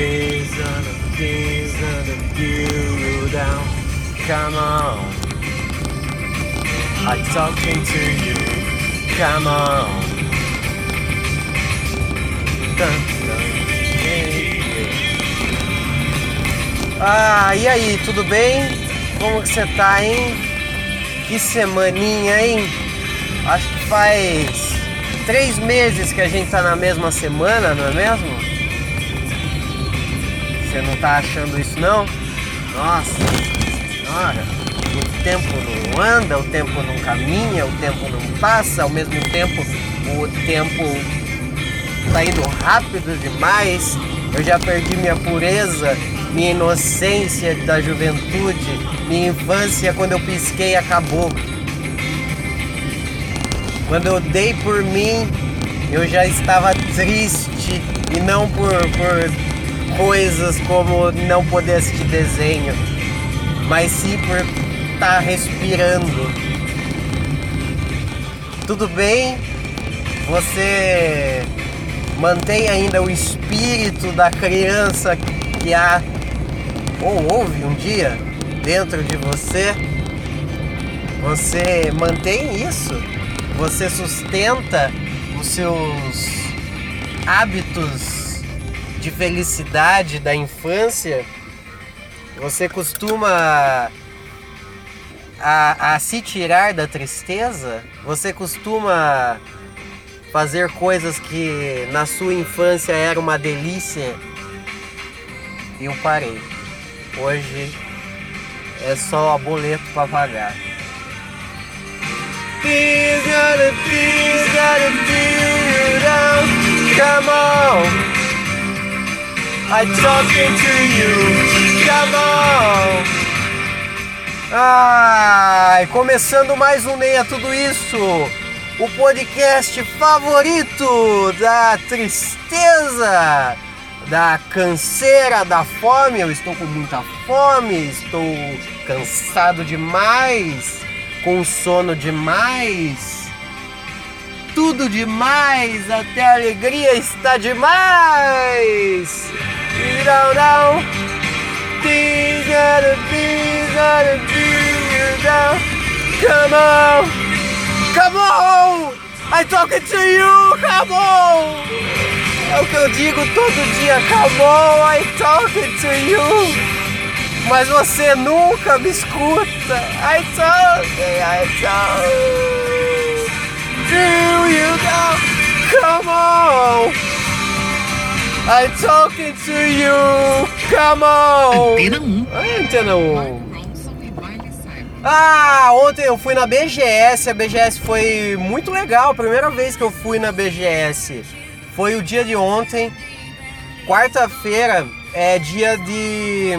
These are the things that give you down. Come on. I'm talking to you. Come on. Ah, e aí, tudo bem? Como que você tá, hein? Que semaninha, hein? Acho que faz três meses que a gente tá na mesma semana, não é mesmo? Você não tá achando isso não? Nossa senhora, o tempo não anda, o tempo não caminha, o tempo não passa, ao mesmo tempo o tempo tá indo rápido demais. Eu já perdi minha pureza, minha inocência da juventude, minha infância quando eu pisquei acabou. Quando eu dei por mim, eu já estava triste e não por, por coisas como não poder assistir desenho, mas sim por estar tá respirando. Tudo bem? Você mantém ainda o espírito da criança que há ou houve um dia dentro de você? Você mantém isso? Você sustenta os seus hábitos de felicidade da infância, você costuma a, a se tirar da tristeza? Você costuma fazer coisas que na sua infância era uma delícia? Eu parei. Hoje é só boleto para pagar. I talking to you. Come on. Ai, começando mais um Neia Tudo Isso, o podcast favorito da tristeza, da canseira, da fome. Eu estou com muita fome, estou cansado demais, com sono demais tudo demais, até a alegria está demais. Não, não. Things gotta be, gotta be down. Come on, come on. I talking to you, come on. É o que eu digo todo dia, come on, I talking to you. Mas você nunca me escuta. I talking, I talking to you now. I'm talking to you! Come on! Antena 1. Ah, antena 1. Ah, ontem eu fui na BGS, a BGS foi muito legal, primeira vez que eu fui na BGS. Foi o dia de ontem, quarta-feira é dia de.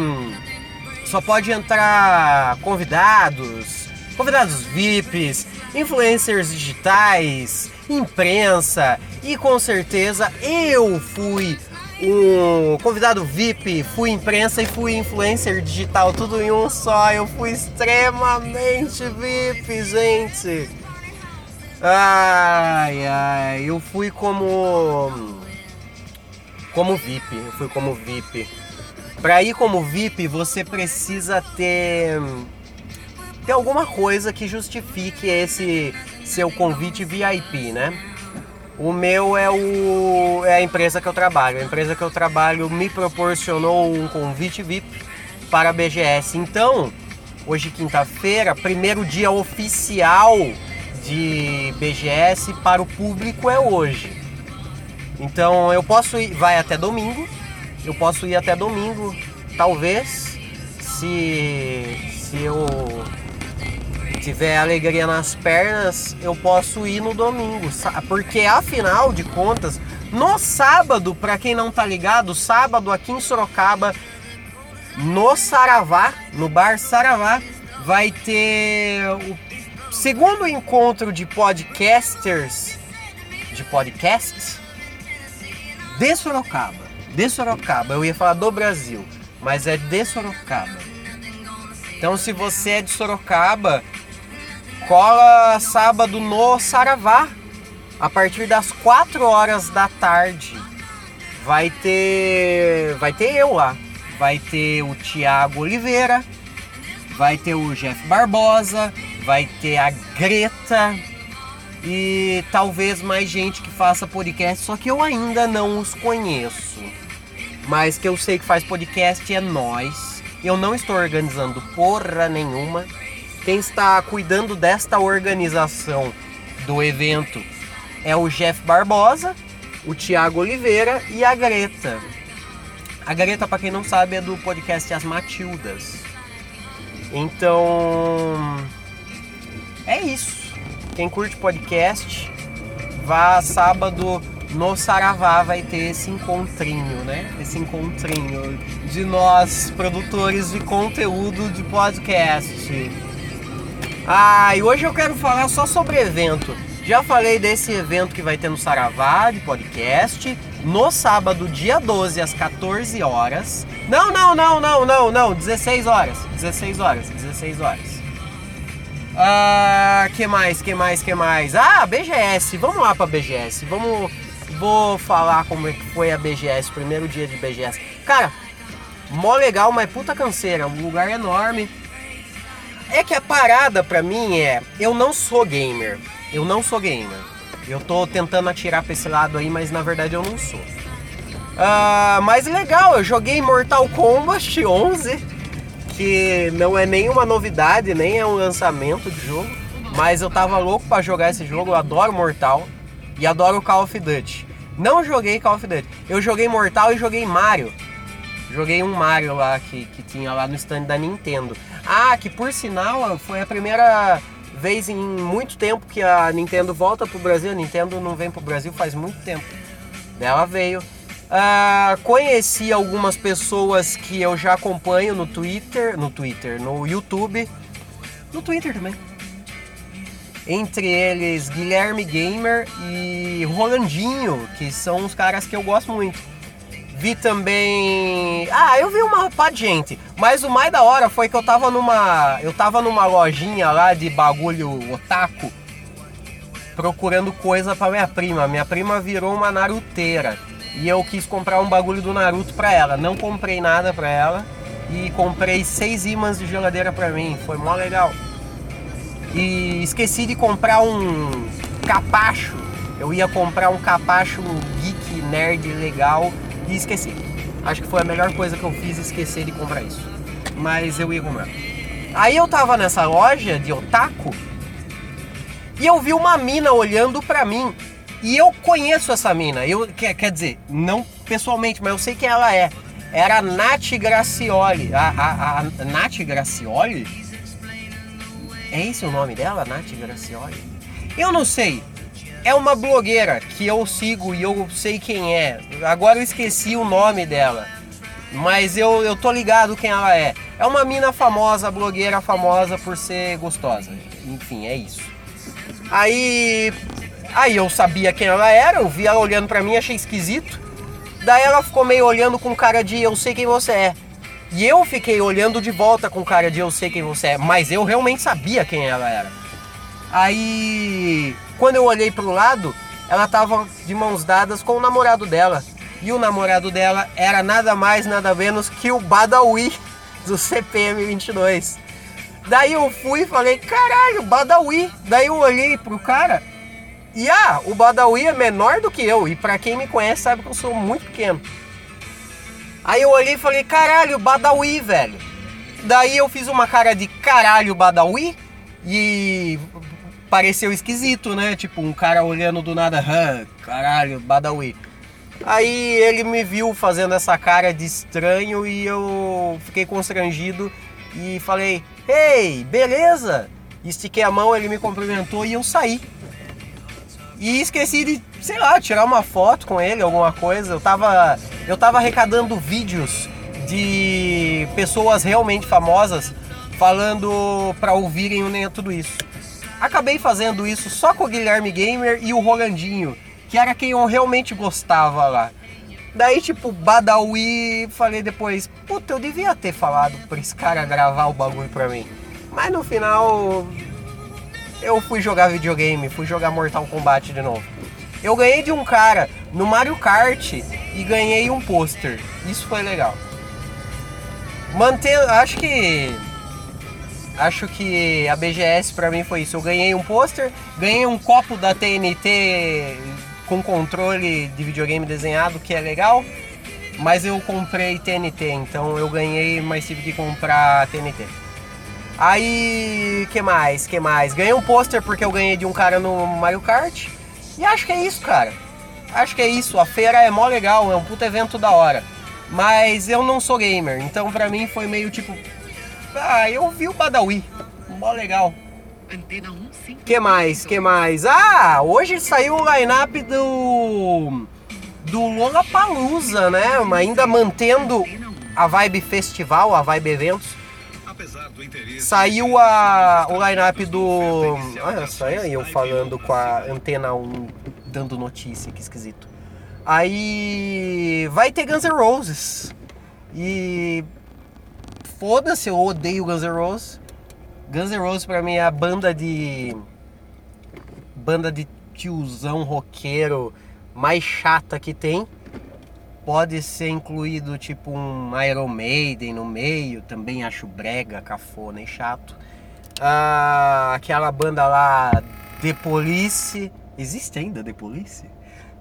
Só pode entrar convidados, convidados VIPs, influencers digitais, imprensa e com certeza eu fui um convidado VIP, fui imprensa e fui influencer digital, tudo em um só. Eu fui extremamente VIP, gente. Ai, ai, eu fui como como VIP, eu fui como VIP. Para ir como VIP, você precisa ter ter alguma coisa que justifique esse seu convite VIP, né? O meu é, o, é a empresa que eu trabalho. A empresa que eu trabalho me proporcionou um convite VIP para a BGS. Então, hoje quinta-feira, primeiro dia oficial de BGS para o público é hoje. Então eu posso ir, vai até domingo. Eu posso ir até domingo, talvez, se se eu tiver alegria nas pernas, eu posso ir no domingo, porque afinal de contas, no sábado, para quem não tá ligado, sábado aqui em Sorocaba, no Saravá, no bar Saravá, vai ter o segundo encontro de podcasters, de podcasts de Sorocaba, de Sorocaba. Eu ia falar do Brasil, mas é de Sorocaba. Então, se você é de Sorocaba Cola sábado no Saravá, a partir das 4 horas da tarde. vai ter. Vai ter eu lá. Vai ter o Thiago Oliveira, vai ter o Jeff Barbosa, vai ter a Greta e talvez mais gente que faça podcast, só que eu ainda não os conheço. Mas que eu sei que faz podcast é nós. Eu não estou organizando porra nenhuma. Quem está cuidando desta organização do evento é o Jeff Barbosa, o Thiago Oliveira e a Greta. A Greta, para quem não sabe, é do podcast As Matildas. Então, é isso. Quem curte podcast, vá sábado no Saravá vai ter esse encontrinho, né? Esse encontrinho de nós, produtores de conteúdo de podcast. Ah, e hoje eu quero falar só sobre evento. Já falei desse evento que vai ter no Saravá de podcast, no sábado, dia 12, às 14 horas. Não, não, não, não, não, não, 16 horas. 16 horas, 16 horas. Ah, que mais, que mais, que mais? Ah, BGS, vamos lá pra BGS. Vamos. Vou falar como é que foi a BGS, primeiro dia de BGS. Cara, mó legal, mas puta canseira, um lugar enorme. É que a parada pra mim é, eu não sou gamer. Eu não sou gamer. Eu tô tentando atirar pra esse lado aí, mas na verdade eu não sou. Uh, mas legal, eu joguei Mortal Kombat 11 que não é nenhuma novidade, nem é um lançamento de jogo, mas eu tava louco para jogar esse jogo, eu adoro Mortal e adoro Call of Duty. Não joguei Call of Duty, eu joguei Mortal e joguei Mario. Joguei um Mario lá que, que tinha lá no stand da Nintendo. Ah, que por sinal foi a primeira vez em muito tempo que a Nintendo volta pro Brasil. A Nintendo não vem pro Brasil faz muito tempo. Ela veio. Uh, conheci algumas pessoas que eu já acompanho no Twitter, no Twitter, no YouTube, no Twitter também. Entre eles Guilherme Gamer e Rolandinho, que são os caras que eu gosto muito. Vi também. Ah, eu vi uma pá de gente. Mas o mais da hora foi que eu tava numa. Eu tava numa lojinha lá de bagulho otaku. Procurando coisa para minha prima. Minha prima virou uma naruteira. E eu quis comprar um bagulho do Naruto pra ela. Não comprei nada pra ela. E comprei seis ímãs de geladeira pra mim. Foi mó legal. E esqueci de comprar um capacho. Eu ia comprar um capacho geek nerd legal e esqueci. Acho que foi a melhor coisa que eu fiz esquecer de comprar isso. Mas eu ia comprar. Aí eu tava nessa loja de otaku e eu vi uma mina olhando pra mim e eu conheço essa mina. Eu, quer, quer dizer, não pessoalmente, mas eu sei quem ela é. Era a Nath Gracioli. A, a, a Nath Gracioli? É esse o nome dela, Nath Gracioli? Eu não sei. É uma blogueira que eu sigo e eu sei quem é. Agora eu esqueci o nome dela. Mas eu, eu tô ligado quem ela é. É uma mina famosa, blogueira famosa por ser gostosa. Enfim, é isso. Aí Aí eu sabia quem ela era, eu vi ela olhando para mim, achei esquisito. Daí ela ficou meio olhando com cara de eu sei quem você é. E eu fiquei olhando de volta com cara de eu sei quem você é, mas eu realmente sabia quem ela era. Aí, quando eu olhei pro lado, ela tava de mãos dadas com o namorado dela. E o namorado dela era nada mais, nada menos que o Badawi do CPM 22. Daí eu fui e falei, caralho, Badawi. Daí eu olhei pro cara, e ah, o Badawi é menor do que eu, e para quem me conhece sabe que eu sou muito pequeno. Aí eu olhei e falei, caralho, Badawi, velho. Daí eu fiz uma cara de caralho, Badawi, e pareceu esquisito, né? Tipo, um cara olhando do nada, caralho, Badawi. Aí ele me viu fazendo essa cara de estranho e eu fiquei constrangido e falei, ei, beleza? Estiquei a mão, ele me cumprimentou e eu saí. E esqueci de, sei lá, tirar uma foto com ele, alguma coisa. Eu tava, eu tava arrecadando vídeos de pessoas realmente famosas falando para ouvirem o tudo isso. Acabei fazendo isso só com o Guilherme Gamer e o Rolandinho, que era quem eu realmente gostava lá. Daí, tipo, Badawi, falei depois, puta, eu devia ter falado pra esse cara gravar o bagulho pra mim. Mas no final, eu fui jogar videogame, fui jogar Mortal Kombat de novo. Eu ganhei de um cara no Mario Kart e ganhei um pôster. Isso foi legal. Mantendo, acho que acho que a BGS para mim foi isso. Eu ganhei um pôster, ganhei um copo da TNT com controle de videogame desenhado, que é legal. Mas eu comprei TNT, então eu ganhei, mas tive que comprar TNT. Aí, que mais? Que mais? Ganhei um pôster porque eu ganhei de um cara no Mario Kart. E acho que é isso, cara. Acho que é isso. A feira é mó legal, é um puto evento da hora. Mas eu não sou gamer, então pra mim foi meio tipo. Ah, eu vi o Badawi. Mó legal. Que mais? Que mais? Ah, hoje saiu o line-up do. Do Lollapalooza, né? Ainda mantendo a vibe festival, a vibe eventos. Saiu a, o line-up do. Olha só, eu falando com a antena 1, dando notícia, que esquisito. Aí vai ter Guns N' Roses. E foda-se, eu odeio Guns N' Roses. Guns N' Roses pra mim é a banda de. banda de tiozão roqueiro mais chata que tem. Pode ser incluído tipo um Iron Maiden no meio, também acho brega, cafona e chato. Ah, aquela banda lá, The Police. Existe ainda The Police?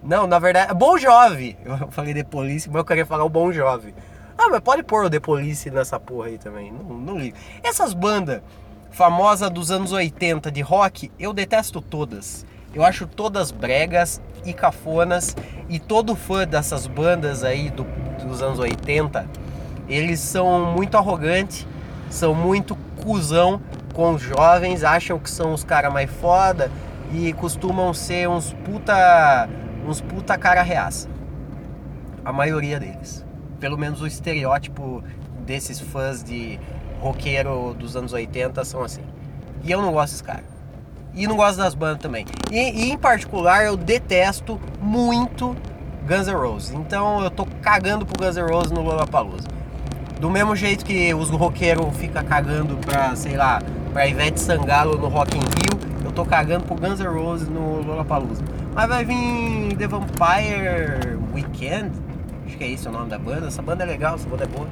Não, na verdade, Bom Jovem. Eu falei The Police, mas eu queria falar o Bom Jovem. Ah, mas pode pôr o The Police nessa porra aí também. Não, não ligo. Essas bandas famosas dos anos 80 de rock, eu detesto todas. Eu acho todas bregas e cafonas. E todo fã dessas bandas aí do, dos anos 80, eles são muito arrogantes, são muito cuzão com os jovens, acham que são os caras mais foda e costumam ser uns puta. uns puta cara reaça. A maioria deles. Pelo menos o estereótipo desses fãs de roqueiro dos anos 80 são assim. E eu não gosto desses caras. E não gosto das bandas também. E, e, em particular eu detesto muito Guns N' Roses. Então eu tô cagando pro Guns N' Roses no Lollapalooza. Do mesmo jeito que os roqueiros ficam cagando pra, sei lá, pra Ivete Sangalo no Rock in Rio, eu tô cagando pro Guns N' Roses no Lollapalooza. Mas vai vir The Vampire Weekend, que é esse o nome da banda. Essa banda é legal, essa banda é boa.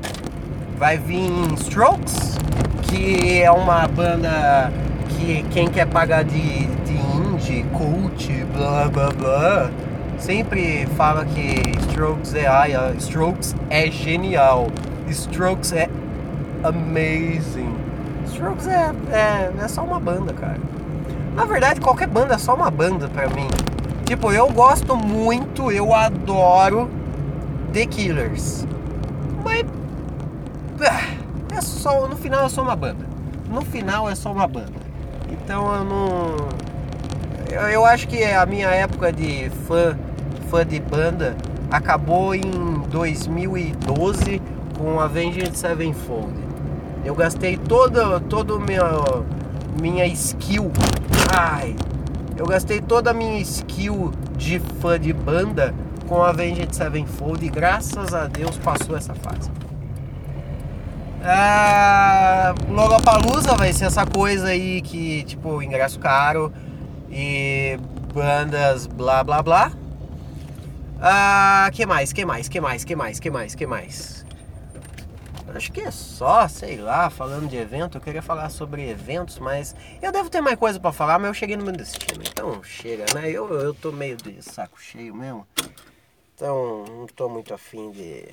Vai vir Strokes, que é uma banda que quem quer pagar de, de indie, cult, blá blá blá, sempre fala que Strokes é ai, Strokes é genial, Strokes é amazing. Strokes é, é, é só uma banda, cara. Na verdade, qualquer banda é só uma banda pra mim. Tipo, eu gosto muito, eu adoro The Killers. Mas. Ah, é só. No final é só uma banda. No final é só uma banda. Então eu não. Eu, eu acho que a minha época de fã, fã de banda acabou em 2012 com Avenged Sevenfold. Eu gastei toda, toda minha, minha skill. Ai! Eu gastei toda a minha skill de fã de banda com Avenged Sevenfold e graças a Deus passou essa fase. Ah, Lollapalooza vai ser essa coisa aí que, tipo, ingresso caro e bandas blá blá blá. Ah, que mais? Que mais? Que mais? Que mais? Que mais? Que mais? Acho que é só, sei lá, falando de evento, eu queria falar sobre eventos, mas eu devo ter mais coisa para falar, mas eu cheguei no meu destino, então chega, né? Eu, eu tô meio de saco cheio mesmo, então não tô muito afim de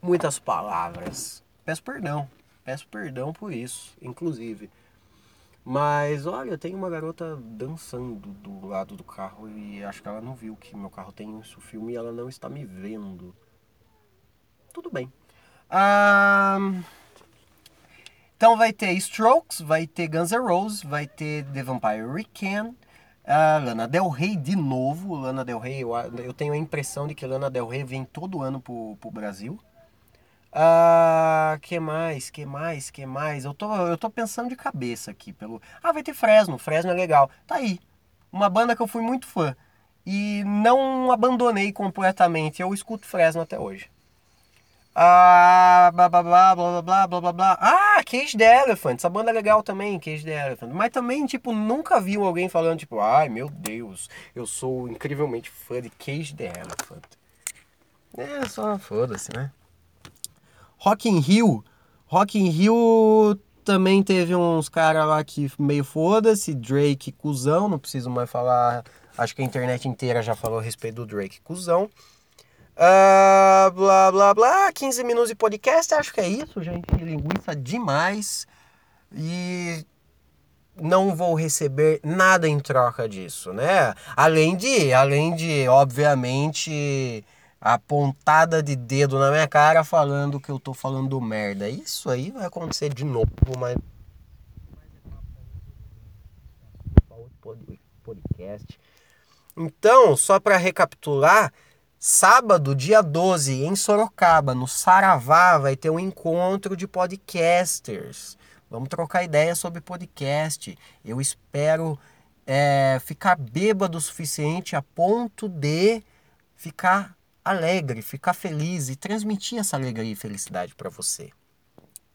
muitas palavras. Peço perdão. Peço perdão por isso, inclusive. Mas olha, tem uma garota dançando do lado do carro e acho que ela não viu que meu carro tem isso filme e ela não está me vendo. Tudo bem. Ah, então vai ter Strokes, vai ter Guns N' Roses, vai ter The Vampire Weekend, uh, Lana Del Rey de novo. Lana Del Rey, eu, eu tenho a impressão de que Lana Del Rey vem todo ano pro, pro Brasil. Ah, que mais? Que mais? Que mais? Eu tô, eu tô pensando de cabeça aqui pelo. Ah, vai ter Fresno. Fresno é legal. Tá aí. Uma banda que eu fui muito fã e não abandonei completamente. Eu escuto Fresno até hoje. Ah, blá blá blá blá blá blá blá blá. Ah, Cage the Elephant. Essa banda é legal também, Cage the Elephant. Mas também, tipo, nunca vi alguém falando, tipo, ai meu Deus, eu sou incrivelmente fã de Cage the Elephant. É, só foda-se, né? Rock in Rio. Rock in Rio também teve uns caras lá que meio foda-se. Drake, cuzão. Não preciso mais falar. Acho que a internet inteira já falou a respeito do Drake, cuzão. Uh, blá, blá, blá. 15 minutos de podcast. Acho que é isso, gente. Linguiça demais. E não vou receber nada em troca disso, né? Além de, além de, obviamente, a pontada de dedo na minha cara falando que eu tô falando merda. Isso aí vai acontecer de novo, mas podcast. Então, só para recapitular, sábado, dia 12, em Sorocaba, no Saravá, vai ter um encontro de podcasters. Vamos trocar ideias sobre podcast. Eu espero é, ficar bêbado o suficiente a ponto de ficar alegre, ficar feliz e transmitir essa alegria e felicidade para você.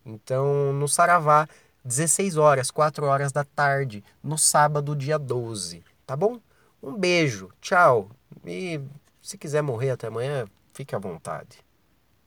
Então, no Saravá, 16 horas, 4 horas da tarde, no sábado, dia 12. Tá bom? Um beijo, tchau. E se quiser morrer até amanhã, fique à vontade.